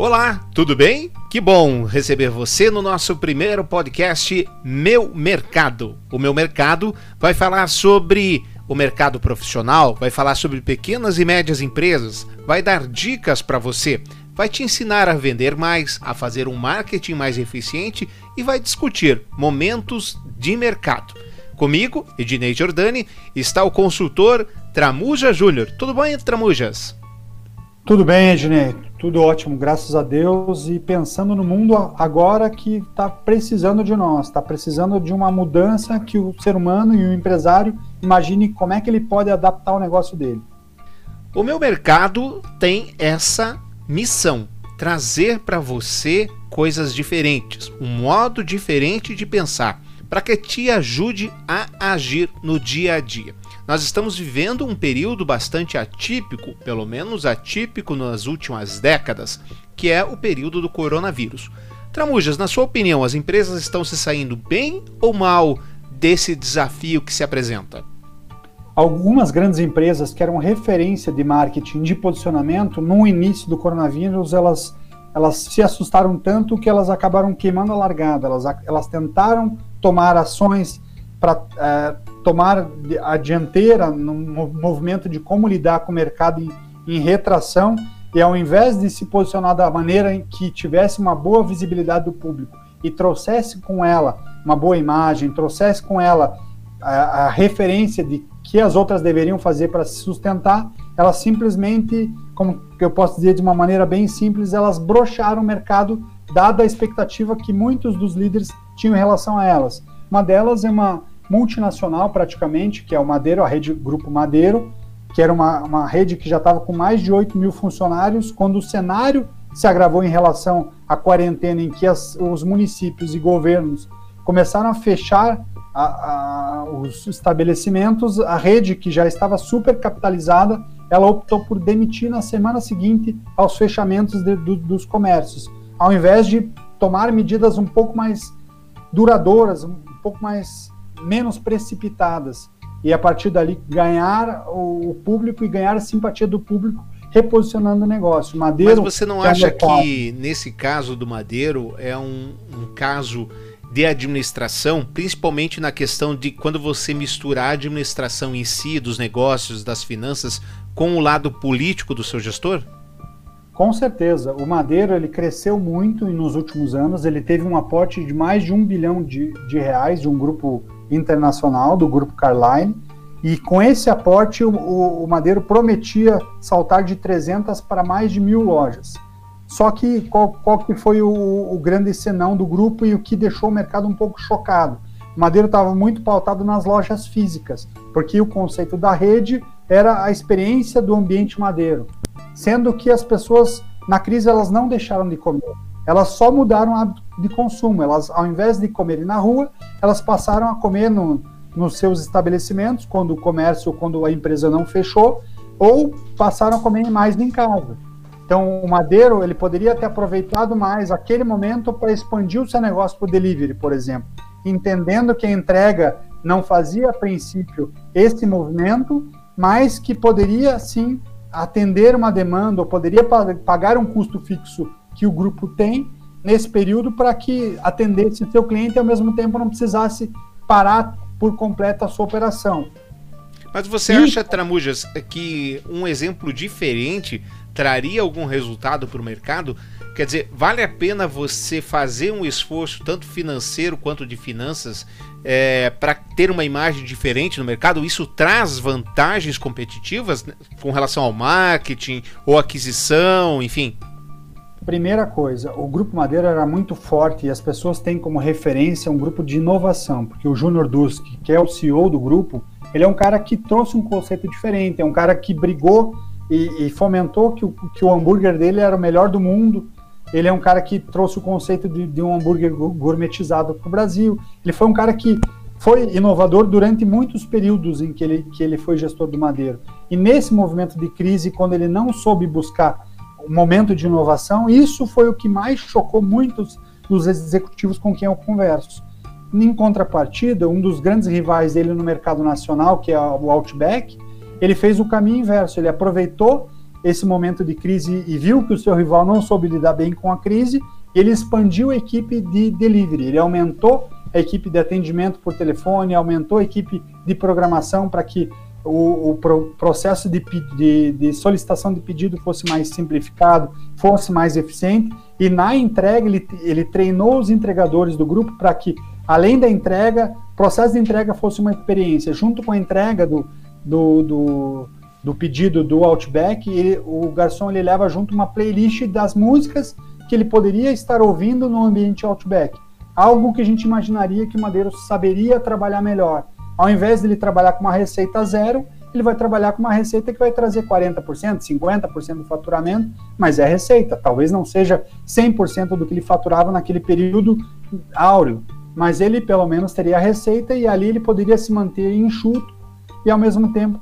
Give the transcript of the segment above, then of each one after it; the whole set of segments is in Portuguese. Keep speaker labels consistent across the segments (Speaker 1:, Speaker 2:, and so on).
Speaker 1: Olá, tudo bem? Que bom receber você no nosso primeiro podcast Meu Mercado. O Meu Mercado vai falar sobre o mercado profissional, vai falar sobre pequenas e médias empresas, vai dar dicas para você, vai te ensinar a vender mais, a fazer um marketing mais eficiente e vai discutir momentos de mercado. Comigo, Ednei Giordani, está o consultor Tramuja Júnior. Tudo bem, Tramujas?
Speaker 2: Tudo bem, Ednei. Tudo ótimo, graças a Deus. E pensando no mundo agora que está precisando de nós, está precisando de uma mudança que o ser humano e o empresário imagine como é que ele pode adaptar o negócio dele.
Speaker 1: O meu mercado tem essa missão: trazer para você coisas diferentes, um modo diferente de pensar, para que te ajude a agir no dia a dia. Nós estamos vivendo um período bastante atípico, pelo menos atípico nas últimas décadas, que é o período do coronavírus. Tramujas, na sua opinião, as empresas estão se saindo bem ou mal desse desafio que se apresenta?
Speaker 2: Algumas grandes empresas que eram referência de marketing de posicionamento no início do coronavírus, elas, elas se assustaram tanto que elas acabaram queimando a largada. Elas, elas tentaram tomar ações para é, tomar a dianteira no movimento de como lidar com o mercado em, em retração e ao invés de se posicionar da maneira em que tivesse uma boa visibilidade do público e trouxesse com ela uma boa imagem, trouxesse com ela a, a referência de que as outras deveriam fazer para se sustentar, elas simplesmente, como eu posso dizer de uma maneira bem simples, elas brocharam o mercado dada a expectativa que muitos dos líderes tinham em relação a elas. Uma delas é uma multinacional praticamente, que é o Madeiro, a rede Grupo Madeiro, que era uma, uma rede que já estava com mais de 8 mil funcionários, quando o cenário se agravou em relação à quarentena, em que as, os municípios e governos começaram a fechar a, a, os estabelecimentos, a rede que já estava super capitalizada, ela optou por demitir na semana seguinte aos fechamentos de, do, dos comércios, ao invés de tomar medidas um pouco mais duradouras, um pouco mais menos precipitadas e a partir dali ganhar o público e ganhar a simpatia do público reposicionando o negócio.
Speaker 1: Madeiro. Mas você não é acha que nesse caso do Madeiro é um, um caso de administração, principalmente na questão de quando você misturar a administração em si, dos negócios, das finanças, com o lado político do seu gestor?
Speaker 2: Com certeza. O Madeiro ele cresceu muito nos últimos anos. Ele teve um aporte de mais de um bilhão de, de reais de um grupo internacional, do grupo Carline. E com esse aporte, o, o, Madeiro prometia saltar de 300 para mais de mil lojas. Só que qual, qual que foi o, o, grande senão do grupo e o que deixou o mercado um pouco chocado? O Madeiro estava muito pautado nas lojas físicas, porque o conceito da rede era a experiência do ambiente madeiro sendo que as pessoas na crise elas não deixaram de comer, elas só mudaram o hábito de consumo. Elas, ao invés de comerem na rua, elas passaram a comer no, nos seus estabelecimentos quando o comércio, quando a empresa não fechou, ou passaram a comer mais em casa. Então, o Madeiro ele poderia ter aproveitado mais aquele momento para expandir o seu negócio para o delivery, por exemplo, entendendo que a entrega não fazia a princípio esse movimento, mas que poderia sim atender uma demanda ou poderia pagar um custo fixo que o grupo tem nesse período para que atendesse seu cliente e ao mesmo tempo não precisasse parar por completo a sua operação.
Speaker 1: Mas você e... acha, Tramujas, que um exemplo diferente traria algum resultado para o mercado? Quer dizer, vale a pena você fazer um esforço, tanto financeiro quanto de finanças, é, para ter uma imagem diferente no mercado? Isso traz vantagens competitivas né, com relação ao marketing ou aquisição, enfim?
Speaker 2: Primeira coisa, o Grupo Madeira era muito forte e as pessoas têm como referência um grupo de inovação, porque o Júnior Dusk, que é o CEO do grupo, ele é um cara que trouxe um conceito diferente, é um cara que brigou e, e fomentou que o, que o hambúrguer dele era o melhor do mundo, ele é um cara que trouxe o conceito de, de um hambúrguer gourmetizado para o Brasil. Ele foi um cara que foi inovador durante muitos períodos em que ele, que ele foi gestor do Madeiro. E nesse movimento de crise, quando ele não soube buscar momento de inovação, isso foi o que mais chocou muitos dos executivos com quem eu converso. Em contrapartida, um dos grandes rivais dele no mercado nacional, que é o Outback, ele fez o caminho inverso. Ele aproveitou esse momento de crise e viu que o seu rival não soube lidar bem com a crise, ele expandiu a equipe de delivery, ele aumentou a equipe de atendimento por telefone, aumentou a equipe de programação para que o, o pro, processo de, de, de, solicitação de pedido fosse mais simplificado, fosse mais eficiente, e na entrega ele, ele treinou os entregadores do grupo para que, além da entrega, o processo de entrega fosse uma experiência. Junto com a entrega do, do, do, do pedido do Outback, ele, o garçom ele leva junto uma playlist das músicas que ele poderia estar ouvindo no ambiente Outback. Algo que a gente imaginaria que o Madeiro saberia trabalhar melhor. Ao invés de ele trabalhar com uma receita zero, ele vai trabalhar com uma receita que vai trazer 40%, 50% do faturamento, mas é receita. Talvez não seja 100% do que ele faturava naquele período áureo, mas ele pelo menos teria a receita e ali ele poderia se manter enxuto e ao mesmo tempo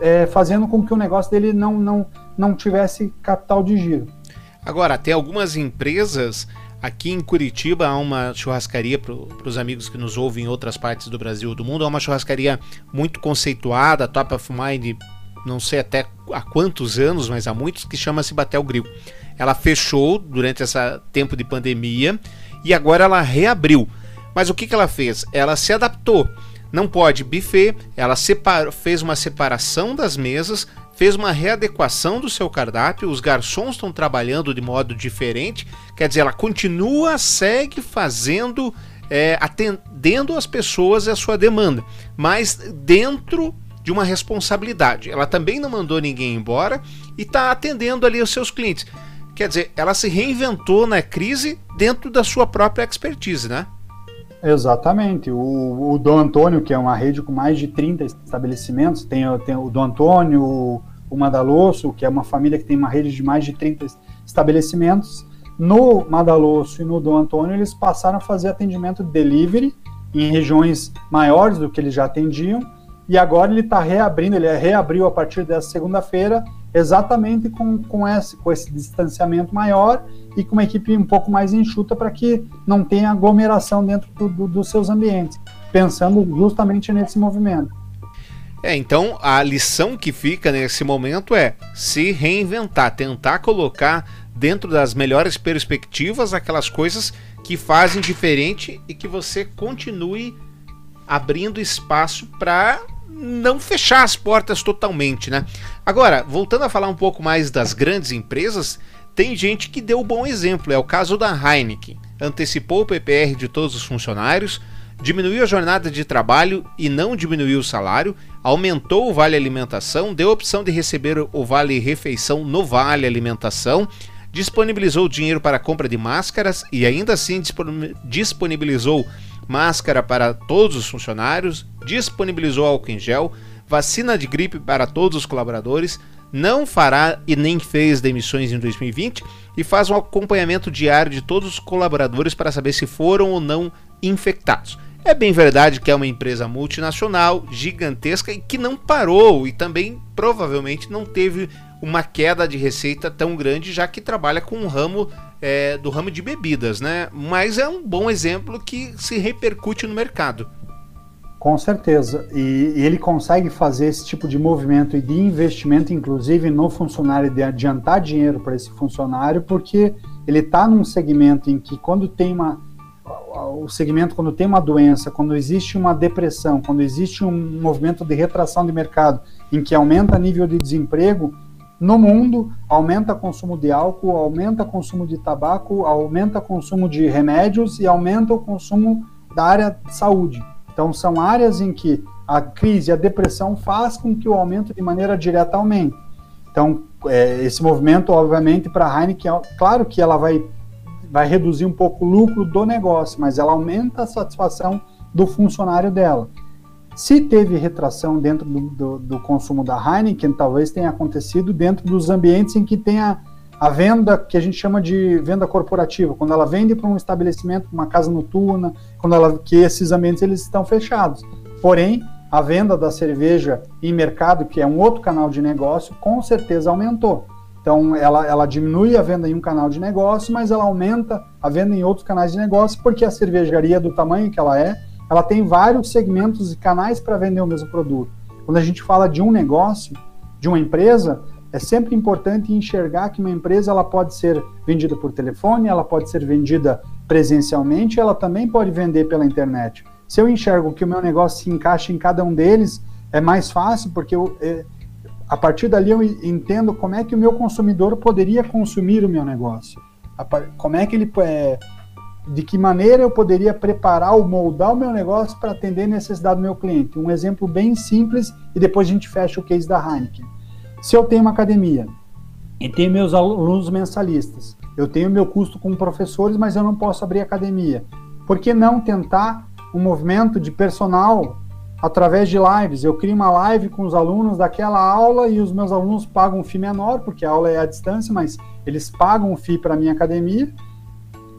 Speaker 2: é, fazendo com que o negócio dele não, não, não tivesse capital de giro.
Speaker 1: Agora, tem algumas empresas Aqui em Curitiba há uma churrascaria para os amigos que nos ouvem em outras partes do Brasil ou do mundo. É uma churrascaria muito conceituada, top of mind, não sei até há quantos anos, mas há muitos, que chama-se Batel Grill. Ela fechou durante esse tempo de pandemia e agora ela reabriu. Mas o que, que ela fez? Ela se adaptou. Não pode buffet, ela fez uma separação das mesas, fez uma readequação do seu cardápio, os garçons estão trabalhando de modo diferente, quer dizer, ela continua, segue fazendo, é, atendendo as pessoas e a sua demanda, mas dentro de uma responsabilidade. Ela também não mandou ninguém embora e está atendendo ali os seus clientes. Quer dizer, ela se reinventou na crise dentro da sua própria expertise, né?
Speaker 2: Exatamente. O, o Dom Antônio, que é uma rede com mais de 30 estabelecimentos, tem, tem o Dom Antônio, o, Madalosso, que é uma família que tem uma rede de mais de 30 estabelecimentos. No Madalosso e no Dom Antônio, eles passaram a fazer atendimento delivery em regiões maiores do que eles já atendiam. E agora ele está reabrindo, ele reabriu a partir dessa segunda-feira, exatamente com, com, esse, com esse distanciamento maior e com uma equipe um pouco mais enxuta para que não tenha aglomeração dentro do, do, dos seus ambientes, pensando justamente nesse movimento.
Speaker 1: É, então a lição que fica nesse momento é se reinventar, tentar colocar dentro das melhores perspectivas aquelas coisas que fazem diferente e que você continue abrindo espaço para não fechar as portas totalmente, né? Agora, voltando a falar um pouco mais das grandes empresas, tem gente que deu um bom exemplo, é o caso da Heineken. Antecipou o PPR de todos os funcionários, diminuiu a jornada de trabalho e não diminuiu o salário, aumentou o vale alimentação, deu a opção de receber o vale refeição no vale alimentação, disponibilizou dinheiro para compra de máscaras e ainda assim disponibilizou máscara para todos os funcionários, disponibilizou álcool em gel, vacina de gripe para todos os colaboradores, não fará e nem fez demissões em 2020 e faz um acompanhamento diário de todos os colaboradores para saber se foram ou não infectados. É bem verdade que é uma empresa multinacional, gigantesca e que não parou e também provavelmente não teve uma queda de receita tão grande, já que trabalha com um ramo é, do ramo de bebidas, né? Mas é um bom exemplo que se repercute no mercado.
Speaker 2: Com certeza. E, e, ele consegue fazer esse tipo de movimento e de investimento, inclusive no funcionário, de adiantar dinheiro para esse funcionário, porque ele está num segmento em que quando tem uma o segmento quando tem uma doença, quando existe uma depressão, quando existe um movimento de retração de mercado em que aumenta nível de desemprego no mundo, aumenta consumo de álcool, aumenta consumo de tabaco, aumenta consumo de remédios e aumenta o consumo da área de saúde. Então, são áreas em que a crise, a depressão faz com que o aumento de maneira direta aumente. Então, é, esse movimento, obviamente, para a Heineken, claro que ela vai, vai reduzir um pouco o lucro do negócio, mas ela aumenta a satisfação do funcionário dela. Se teve retração dentro do, do, do, consumo da Heineken, talvez tenha acontecido dentro dos ambientes em que tem a, a venda que a gente chama de venda corporativa, quando ela vende para um estabelecimento, uma casa noturna, quando ela que esses ambientes eles estão fechados. Porém, a venda da cerveja em mercado, que é um outro canal de negócio, com certeza aumentou. Então, ela, ela diminui a venda em um canal de negócio, mas ela aumenta a venda em outros canais de negócio, porque a cervejaria, do tamanho que ela é, ela tem vários segmentos e canais para vender o mesmo produto. Quando a gente fala de um negócio, de uma empresa, é sempre importante enxergar que uma empresa ela pode ser vendida por telefone, ela pode ser vendida presencialmente, ela também pode vender pela internet. Se eu enxergo que o meu negócio se encaixa em cada um deles, é mais fácil, porque eu, é, a partir dali eu entendo como é que o meu consumidor poderia consumir o meu negócio. Como é que ele. É, de que maneira eu poderia preparar ou moldar o meu negócio para atender a necessidade do meu cliente. Um exemplo bem simples e depois a gente fecha o case da Heineken. Se eu tenho uma academia e tenho meus alunos mensalistas, eu tenho meu custo com professores, mas eu não posso abrir academia. Por que não tentar um movimento de personal através de lives? Eu crio uma live com os alunos daquela aula e os meus alunos pagam um FII menor, porque a aula é à distância, mas eles pagam um FII para a minha academia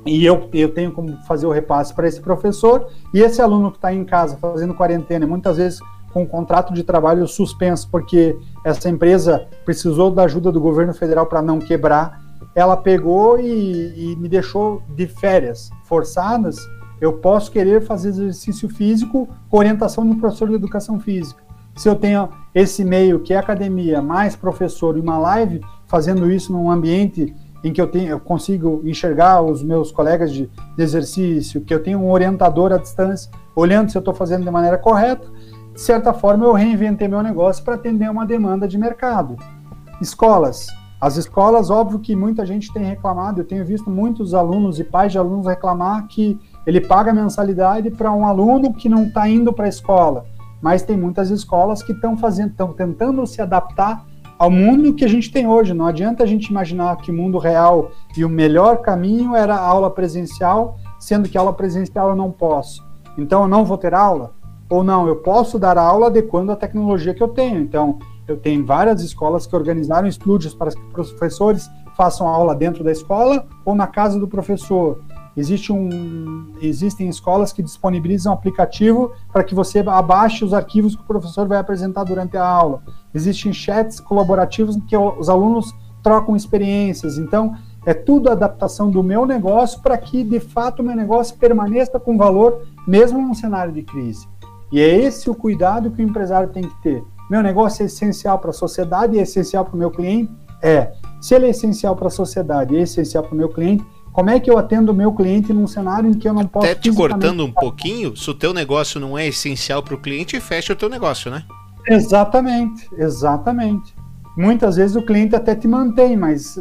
Speaker 2: e eu, eu tenho como fazer o repasse para esse professor e esse aluno que está em casa fazendo quarentena, muitas vezes com um contrato de trabalho suspenso, porque essa empresa precisou da ajuda do governo federal para não quebrar, ela pegou e, e, me deixou de férias forçadas. Eu posso querer fazer exercício físico com orientação de um professor de educação física. Se eu tenho esse meio que é academia, mais professor e uma live, fazendo isso num ambiente em que eu, tenho, eu consigo enxergar os meus colegas de, de exercício, que eu tenho um orientador à distância, olhando se eu estou fazendo de maneira correta, de certa forma, eu reinventei meu negócio para atender uma demanda de mercado. Escolas. As escolas, óbvio que muita gente tem reclamado, eu tenho visto muitos alunos e pais de alunos reclamar que ele paga mensalidade para um aluno que não está indo para a escola. Mas tem muitas escolas que estão fazendo, estão tentando se adaptar ao mundo que a gente tem hoje. Não adianta a gente imaginar que o mundo real e o melhor caminho era a aula presencial, sendo que aula presencial eu não posso. Então eu não vou ter aula? Ou não, eu posso dar aula adequando a tecnologia que eu tenho. Então, eu tenho várias escolas que organizaram estúdios para que professores façam aula dentro da escola ou na casa do professor. Existe um, existem escolas que disponibilizam um aplicativo para que você abaixe os arquivos que o professor vai apresentar durante a aula. Existem chats colaborativos em que os alunos trocam experiências. Então, é tudo adaptação do meu negócio para que, de fato, o meu negócio permaneça com valor, mesmo num cenário de crise. E é esse o cuidado que o empresário tem que ter. Meu negócio é essencial para a sociedade e é essencial para o meu cliente? É. Se ele é essencial para a sociedade e é essencial para o meu cliente, como é que eu atendo o meu cliente num cenário em que eu não posso...
Speaker 1: Até te cortando um pouquinho, se o teu negócio não é essencial para o cliente, fecha o teu negócio, né?
Speaker 2: Exatamente, exatamente. Muitas vezes o cliente até te mantém, mas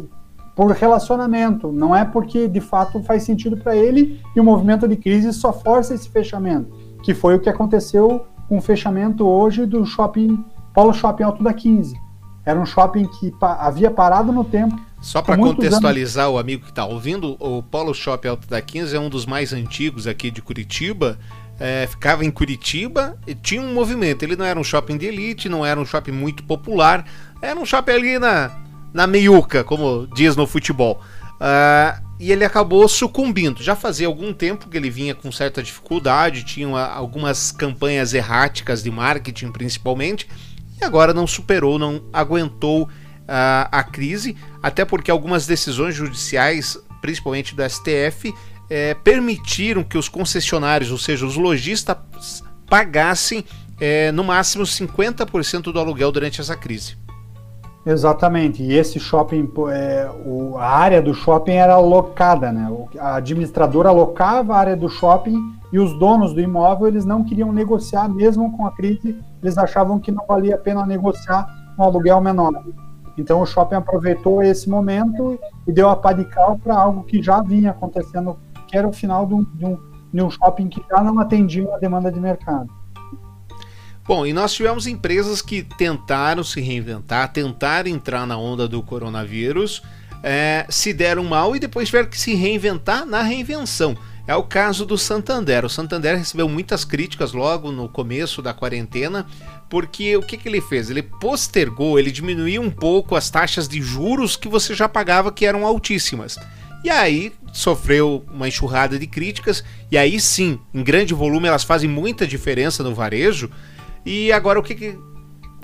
Speaker 2: por relacionamento, não é porque de fato faz sentido para ele e o movimento de crise só força esse fechamento que foi o que aconteceu com o fechamento hoje do shopping Polo Shopping Alto da 15. Era um shopping que pa havia parado no tempo.
Speaker 1: Só para contextualizar anos... o amigo que está ouvindo, o Polo Shopping Alto da 15 é um dos mais antigos aqui de Curitiba. É, ficava em Curitiba e tinha um movimento. Ele não era um shopping de elite, não era um shopping muito popular, era um shopping ali na, na meiuca, como diz no futebol. Uh, e ele acabou sucumbindo. Já fazia algum tempo que ele vinha com certa dificuldade, tinha algumas campanhas erráticas de marketing principalmente, e agora não superou, não aguentou a crise, até porque algumas decisões judiciais, principalmente do STF, eh, permitiram que os concessionários, ou seja, os lojistas, pagassem eh, no máximo 50% do aluguel durante essa crise.
Speaker 2: Exatamente. E esse shopping, é, o, a área do shopping era alocada, né? A administradora alocava a área do shopping e os donos do imóvel eles não queriam negociar, mesmo com a crise, eles achavam que não valia a pena negociar um aluguel menor. Então o shopping aproveitou esse momento e deu a pá de cal para algo que já vinha acontecendo, que era o final de um, de um, de um shopping que já não atendia a demanda de mercado.
Speaker 1: Bom, e nós tivemos empresas que tentaram se reinventar, tentaram entrar na onda do coronavírus, é, se deram mal e depois tiveram que se reinventar na reinvenção. É o caso do Santander. O Santander recebeu muitas críticas logo no começo da quarentena, porque o que, que ele fez? Ele postergou, ele diminuiu um pouco as taxas de juros que você já pagava, que eram altíssimas. E aí sofreu uma enxurrada de críticas, e aí sim, em grande volume, elas fazem muita diferença no varejo. E agora o que, que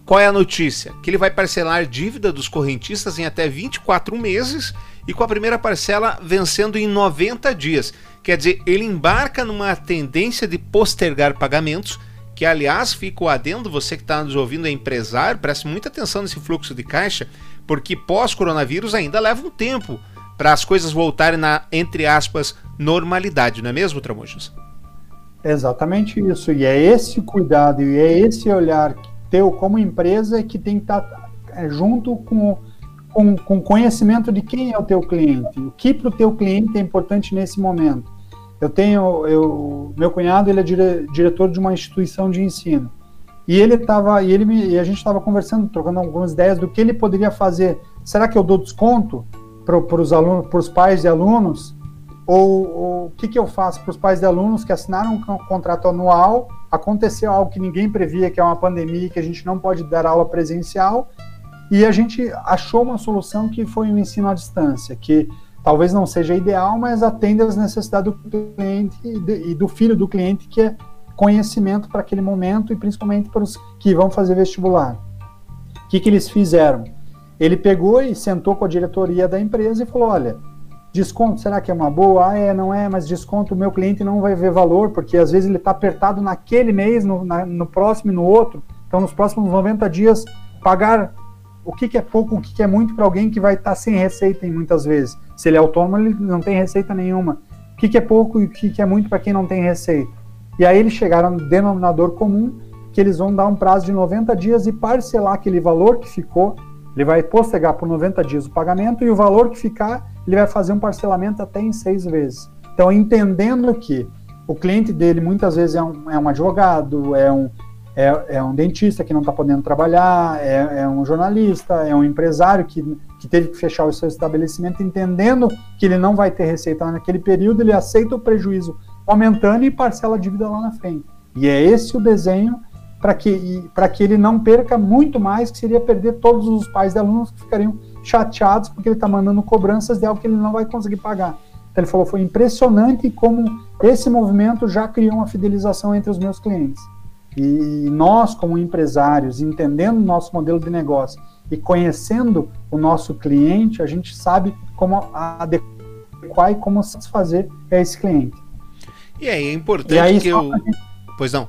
Speaker 1: qual é a notícia? Que ele vai parcelar dívida dos correntistas em até 24 meses e com a primeira parcela vencendo em 90 dias. Quer dizer, ele embarca numa tendência de postergar pagamentos que aliás fica o adendo, você que está nos ouvindo é empresário, preste muita atenção nesse fluxo de caixa, porque pós-coronavírus ainda leva um tempo para as coisas voltarem na, entre aspas, normalidade, não é mesmo, Tramujas?
Speaker 2: Exatamente isso. E é esse cuidado e é esse olhar teu como empresa que tem que estar tá, é, junto com com, com conhecimento de quem é o teu cliente, o que para o teu cliente é importante nesse momento. Eu tenho, eu, meu cunhado ele é dire, diretor de uma instituição de ensino e ele estava e ele me, e a gente estava conversando, trocando algumas ideias do que ele poderia fazer. Será que eu dou desconto para os alunos, para os pais de alunos? Ou o que, que eu faço para os pais de alunos que assinaram um contrato anual? Aconteceu algo que ninguém previa, que é uma pandemia, que a gente não pode dar aula presencial, e a gente achou uma solução que foi o ensino à distância, que talvez não seja ideal, mas atende às necessidades do cliente e do filho do cliente, que é conhecimento para aquele momento e principalmente para os que vão fazer vestibular. O que, que eles fizeram? Ele pegou e sentou com a diretoria da empresa e falou: olha, desconto, será que é uma boa? Ah, é, não é, mas desconto o meu cliente não vai ver valor, porque às vezes ele está apertado naquele mês, no, na, no próximo e no outro. Então, nos próximos 90 dias, pagar o que, que é pouco, o que, que é muito para alguém que vai estar tá sem receita muitas vezes. Se ele é autônomo, ele não tem receita nenhuma. O que, que é pouco e o que, que é muito para quem não tem receita. E aí eles chegaram no denominador comum, que eles vão dar um prazo de 90 dias e parcelar aquele valor que ficou. Ele vai postergar por 90 dias o pagamento e o valor que ficar, ele vai fazer um parcelamento até em seis vezes. Então, entendendo que o cliente dele muitas vezes é um, é um advogado, é um, é, é um dentista que não está podendo trabalhar, é, é, um jornalista, é um empresário que, que teve que fechar o seu estabelecimento, entendendo que ele não vai ter receita naquele período, ele aceita o prejuízo momentâneo e parcela a dívida lá na frente. E é esse o desenho para que, que ele não perca muito mais, que seria perder todos os pais de alunos que ficariam chateados porque ele está mandando cobranças de algo que ele não vai conseguir pagar. Então ele falou, foi impressionante como esse movimento já criou uma fidelização entre os meus clientes. E nós, como empresários, entendendo o nosso modelo de negócio e conhecendo o nosso cliente, a gente sabe como adequar e como satisfazer esse cliente.
Speaker 1: E aí é importante aí, que eu. Gente, pois não.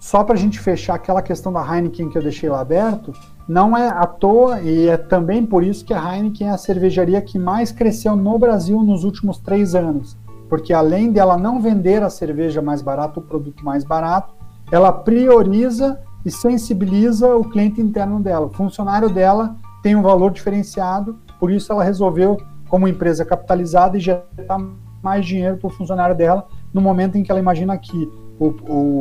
Speaker 2: Só para a gente fechar aquela questão da Heineken que eu deixei lá aberto, não é à toa e é também por isso que a Heineken é a cervejaria que mais cresceu no Brasil nos últimos três anos. Porque além dela não vender a cerveja mais barata, o produto mais barato, ela prioriza e sensibiliza o cliente interno dela. O funcionário dela tem um valor diferenciado, por isso ela resolveu, como empresa capitalizada, injetar mais dinheiro para o funcionário dela no momento em que ela imagina que o,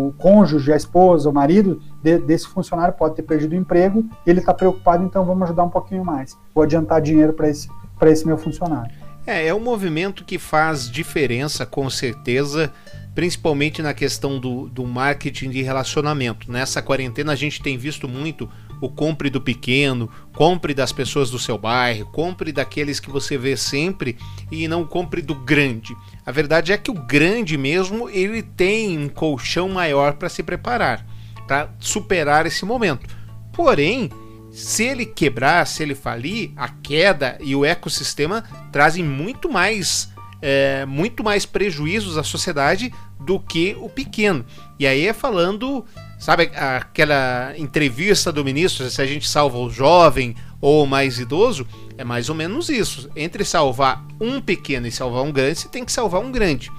Speaker 2: o cônjuge, a esposa, o marido de, desse funcionário pode ter perdido o emprego, ele está preocupado, então vamos ajudar um pouquinho mais. Vou adiantar dinheiro para esse, esse meu funcionário.
Speaker 1: É, é um movimento que faz diferença, com certeza, principalmente na questão do, do marketing de relacionamento. Nessa quarentena a gente tem visto muito o compre do pequeno, compre das pessoas do seu bairro, compre daqueles que você vê sempre e não compre do grande. A verdade é que o grande mesmo, ele tem um colchão maior para se preparar, para superar esse momento. Porém, se ele quebrar, se ele falir, a queda e o ecossistema trazem muito mais é, muito mais prejuízos à sociedade do que o pequeno. E aí é falando, sabe, aquela entrevista do ministro, se a gente salva o jovem ou o mais idoso, é mais ou menos isso. Entre salvar um pequeno e salvar um grande, você tem que salvar um grande.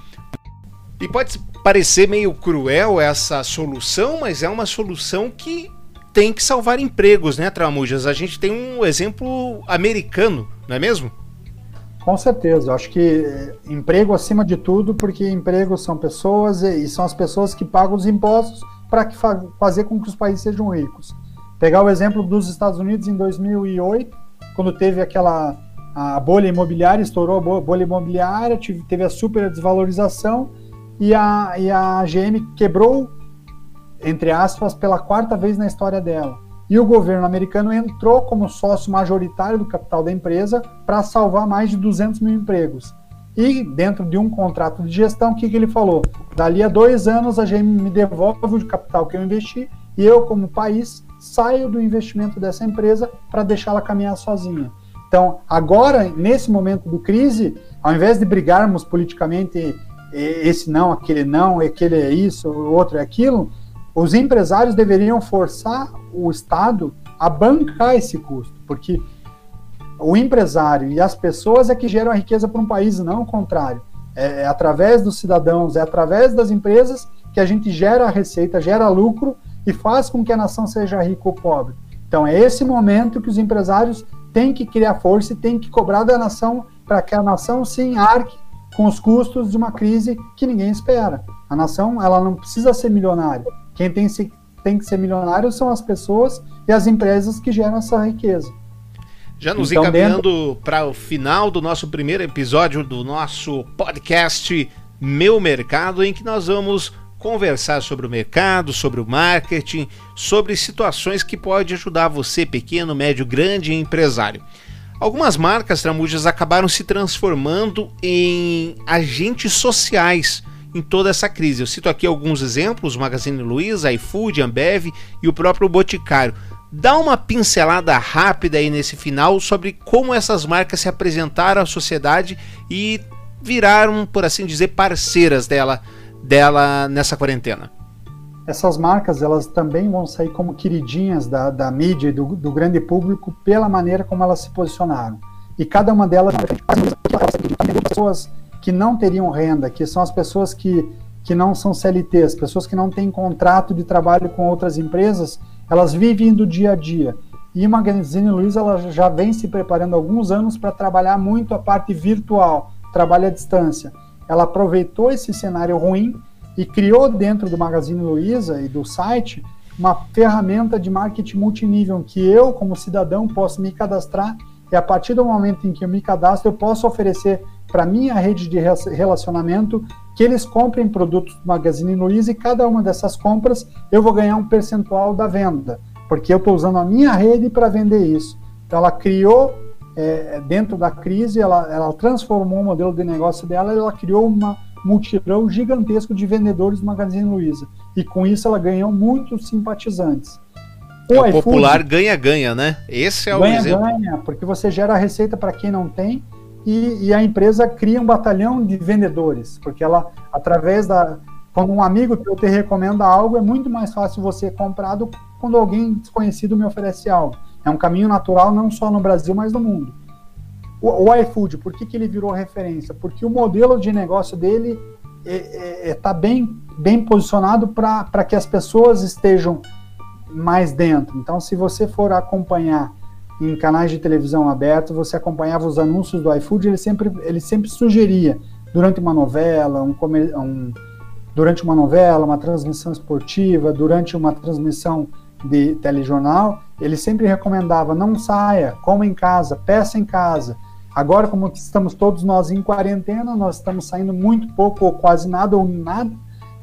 Speaker 1: E pode parecer meio cruel essa solução, mas é uma solução que tem que salvar empregos, né, Tramujas? A gente tem um exemplo americano, não é mesmo?
Speaker 2: Com certeza, eu acho que eh, emprego acima de tudo, porque empregos são pessoas e são as pessoas que pagam os impostos para fa fazer com que os países sejam ricos. Pegar o exemplo dos Estados Unidos em 2008, quando teve aquela a bolha imobiliária, estourou a bolha imobiliária, teve a super desvalorização e a, e a GM quebrou, entre aspas, pela quarta vez na história dela e o governo americano entrou como sócio majoritário do capital da empresa para salvar mais de 200 mil empregos. E dentro de um contrato de gestão, o que, que ele falou? Dali a dois anos a GM me devolve o capital que eu investi e eu, como país, saio do investimento dessa empresa para deixá-la caminhar sozinha. Então, agora, nesse momento do crise, ao invés de brigarmos politicamente esse não, aquele não, aquele é isso, o outro é aquilo, os empresários deveriam forçar o Estado a bancar esse custo, porque o empresário e as pessoas é que geram a riqueza para um país, não o contrário. É, é, através dos cidadãos, é através das empresas que a gente gera a receita, gera lucro e faz com que a nação seja rica ou pobre. Então é esse momento que os empresários têm que criar força e têm que cobrar da nação para que a nação se enarque com os custos de uma crise que ninguém espera. A nação ela não precisa ser milionária. Quem tem, se, tem que ser milionário são as pessoas e as empresas que geram essa riqueza.
Speaker 1: Já nos então, encaminhando dentro... para o final do nosso primeiro episódio do nosso podcast Meu Mercado, em que nós vamos conversar sobre o mercado, sobre o marketing, sobre situações que pode ajudar você, pequeno, médio, grande empresário. Algumas marcas tramujas acabaram se transformando em agentes sociais em toda essa crise. Eu cito aqui alguns exemplos: Magazine Luiza, iFood, Ambev e o próprio Boticário. Dá uma pincelada rápida aí nesse final sobre como essas marcas se apresentaram à sociedade e viraram, por assim dizer, parceiras dela, dela nessa quarentena.
Speaker 2: Essas marcas elas também vão sair como queridinhas da, da mídia e do, do grande público pela maneira como elas se posicionaram. E cada uma delas pessoas que não teriam renda, que são as pessoas que, que não são CLTs, pessoas que não têm contrato de trabalho com outras empresas elas vivem do dia a dia. E a Magazine Luiza ela já vem se preparando há alguns anos para trabalhar muito a parte virtual, trabalho à distância. Ela aproveitou esse cenário ruim e criou dentro do Magazine Luiza e do site uma ferramenta de marketing multinível que eu, como cidadão, posso me cadastrar e a partir do momento em que eu me cadastro, eu posso oferecer para minha rede de relacionamento que eles comprem produtos do Magazine Luiza e cada uma dessas compras eu vou ganhar um percentual da venda, porque eu estou usando a minha rede para vender isso. Então ela criou, é, dentro da crise, ela, ela transformou o modelo de negócio dela, ela criou uma multirão gigantesco de vendedores do Magazine Luiza. E com isso ela ganhou muitos simpatizantes.
Speaker 1: O, é o popular ganha-ganha, né? Esse é o
Speaker 2: ganha, exemplo. Ganha, porque você gera receita para quem não tem e, e, a empresa cria um batalhão de vendedores, porque ela, através da. Quando um amigo teu te recomenda algo, é muito mais fácil você comprar do quando alguém desconhecido me oferece algo. É um caminho natural não só no Brasil, mas no mundo. O, o iFood, por que, que ele virou referência? Porque o modelo de negócio dele está é, é, é tá bem, bem posicionado para que as pessoas estejam mais dentro. Então, se você for acompanhar em canais de televisão abertos, você acompanhava os anúncios do iFood, ele sempre, ele sempre sugeria, durante uma novela, um, um, durante uma novela, uma transmissão esportiva, durante uma transmissão de telejornal, ele sempre recomendava, não saia, coma em casa, peça em casa. Agora, como estamos todos nós em quarentena, nós estamos saindo muito pouco ou quase nada ou nada,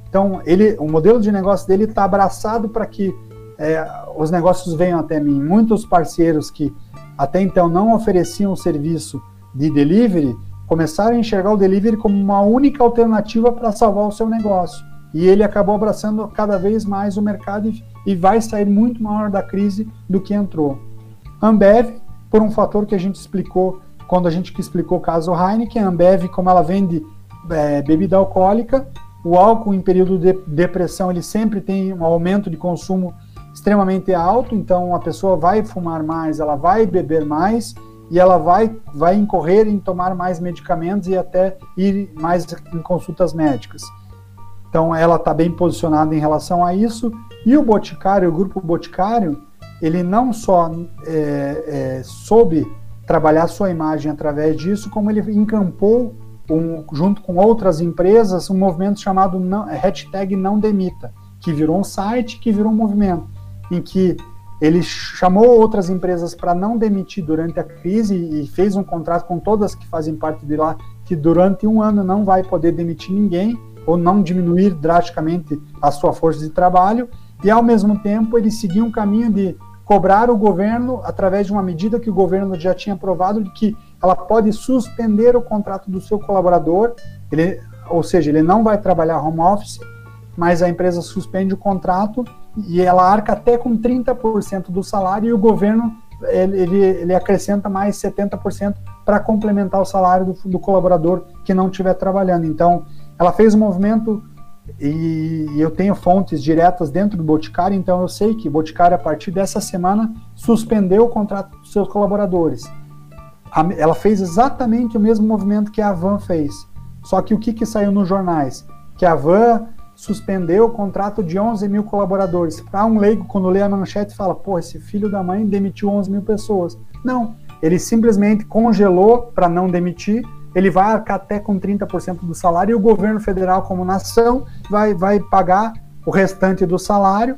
Speaker 2: então ele, o modelo de negócio dele está abraçado para que é, os negócios venham até mim. Muitos parceiros que até então não ofereciam serviço de delivery começaram a enxergar o delivery como uma única alternativa para salvar o seu negócio. E ele acabou abraçando cada vez mais o mercado e, e vai sair muito maior da crise do que entrou. Ambev, por um fator que a gente explicou quando a gente explicou o caso Heineken, a Ambev, como ela vende é, bebida alcoólica, o álcool em período de depressão ele sempre tem um aumento de consumo extremamente alto, então a pessoa vai fumar mais, ela vai beber mais e ela vai, vai incorrer em tomar mais medicamentos e até ir mais em consultas médicas. Então ela está bem posicionada em relação a isso. E o Boticário, o grupo Boticário, ele não só é, é, soube trabalhar sua imagem através disso, como ele encampou, um, junto com outras empresas, um movimento chamado não, hashtag não demita, que virou um site, que virou um movimento em que ele chamou outras empresas para não demitir durante a crise e fez um contrato com todas que fazem parte de lá que durante um ano não vai poder demitir ninguém ou não diminuir drasticamente a sua força de trabalho. E ao mesmo tempo ele seguiu um caminho de cobrar o governo através de uma medida que o governo já tinha aprovado de que ela pode suspender o contrato do seu colaborador, ele, ou seja, ele não vai trabalhar home office, mas a empresa suspende o contrato e ela arca até com 30% do salário e o governo ele, ele, ele acrescenta mais 70% para complementar o salário do, do, colaborador que não estiver trabalhando. Então, ela fez um movimento e, e, eu tenho fontes diretas dentro do Boticário, então eu sei que o Boticário, a partir dessa semana, suspendeu o contrato dos seus colaboradores. A, ela fez exatamente o mesmo movimento que a Van fez. Só que o que, que saiu nos jornais? Que a Van suspendeu o contrato de 11 mil colaboradores. Para um leigo, quando lê a manchete, fala: pô, esse filho da mãe demitiu 11 mil pessoas. Não, ele simplesmente congelou para não demitir ele vai arcar até com 30% do salário e o governo federal, como nação, vai, vai pagar o restante do salário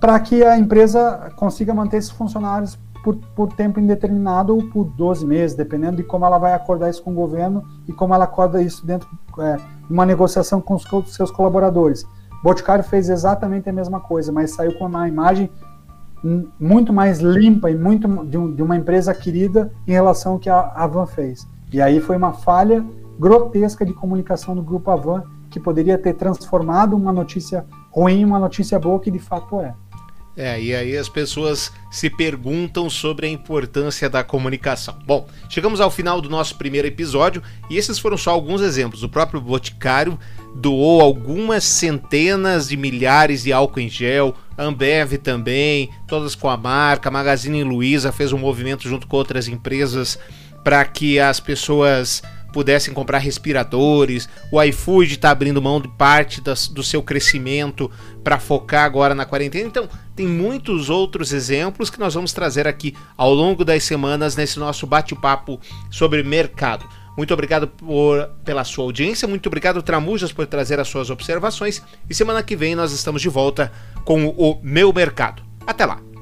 Speaker 2: para que a empresa consiga manter esses funcionários por, por, tempo indeterminado ou por 12 meses, dependendo de como ela vai acordar isso com o governo e como ela acorda isso dentro é, de é, uma negociação com os seus colaboradores. Boticário fez exatamente a mesma coisa, mas saiu com uma imagem muito mais limpa e muito de, um, de uma empresa querida em relação ao que a Avan fez. E aí foi uma falha grotesca de comunicação do Grupo Avan que poderia ter transformado uma notícia ruim em uma notícia boa, que de fato é.
Speaker 1: É, e aí as pessoas se perguntam sobre a importância da comunicação. Bom, chegamos ao final do nosso primeiro episódio e esses foram só alguns exemplos. O próprio Boticário doou algumas centenas de milhares de álcool em gel, Ambev também, todas com a marca, Magazine Luiza fez um movimento junto com outras empresas para que as pessoas pudessem comprar respiradores. O iFood está abrindo mão de parte das, do seu crescimento para focar agora na quarentena. Então, tem muitos outros exemplos que nós vamos trazer aqui ao longo das semanas nesse nosso bate-papo sobre mercado. Muito obrigado por, pela sua audiência, muito obrigado, Tramujas, por trazer as suas observações. E semana que vem nós estamos de volta com o Meu Mercado. Até lá!